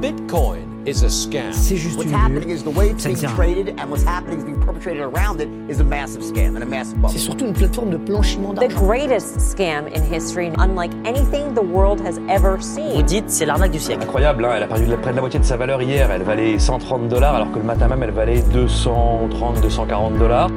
Bitcoin is a scam. C'est juste What's une happening is the way it's being traded and what's happening is being perpetrated around it is a massive scam and a massive bubble. C'est surtout une plateforme de blanchiment The d'argent. greatest scam in history, unlike anything the world has ever Vous seen. dites c'est l'arnaque du siècle. Incroyable, hein, elle a perdu près de la moitié de sa valeur hier. Elle valait 130 dollars alors que le matin même elle valait 230, 240 dollars.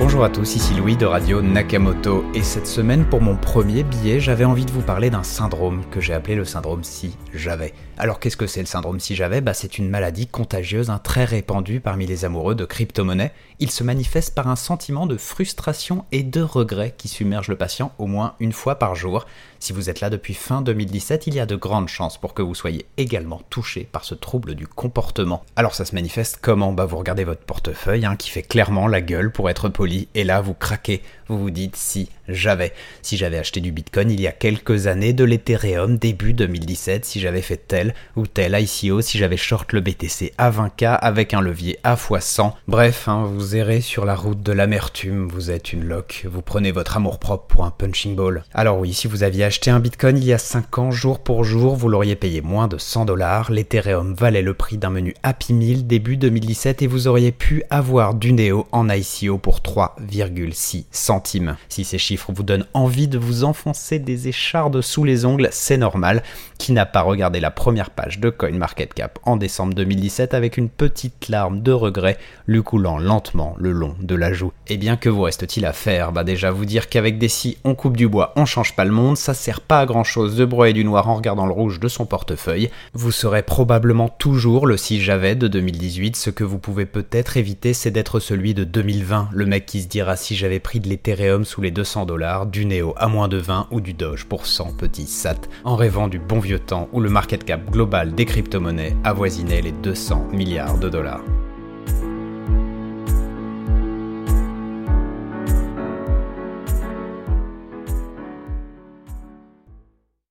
Bonjour à tous, ici Louis de Radio Nakamoto et cette semaine pour mon premier billet j'avais envie de vous parler d'un syndrome que j'ai appelé le syndrome si j'avais. Alors qu'est-ce que c'est le syndrome si j'avais? Bah, C'est une maladie contagieuse hein, très répandue parmi les amoureux de crypto-monnaies. Il se manifeste par un sentiment de frustration et de regret qui submerge le patient au moins une fois par jour. Si vous êtes là depuis fin 2017, il y a de grandes chances pour que vous soyez également touché par ce trouble du comportement. Alors ça se manifeste comment? Bah vous regardez votre portefeuille hein, qui fait clairement la gueule pour être poli et là vous craquez. Vous vous dites si j'avais. Si j'avais acheté du Bitcoin il y a quelques années, de l'Ethereum début 2017, si j'avais fait tel ou tel ICO, si j'avais short le BTC à 20K avec un levier à x100. Bref, hein, vous errez sur la route de l'amertume, vous êtes une loque, vous prenez votre amour propre pour un punching ball. Alors oui, si vous aviez acheté un Bitcoin il y a 5 ans, jour pour jour, vous l'auriez payé moins de 100 dollars, l'Ethereum valait le prix d'un menu Happy Meal début 2017 et vous auriez pu avoir du Neo en ICO pour 3,6 centimes. Si ces chiffres vous donnent envie de vous enfoncer des échardes sous les ongles, c'est normal. Qui n'a pas regardé la première page de CoinMarketCap en décembre 2017 avec une petite larme de regret lui coulant lentement le long de la joue Eh bien, que vous reste-t-il à faire? Bah déjà vous dire qu'avec des si on coupe du bois, on change pas le monde, ça sert pas à grand chose de broyer du noir en regardant le rouge de son portefeuille. Vous serez probablement toujours le si j'avais de 2018, ce que vous pouvez peut-être éviter c'est d'être celui de 2020, le mec qui se dira si j'avais pris de l'Ethereum sous les 200 dollars, du Neo à moins de 20 ou du Doge pour 100 petits sats, en rêvant du bon vieux temps où le market cap global des crypto-monnaies avoisinait les 200 milliards de dollars.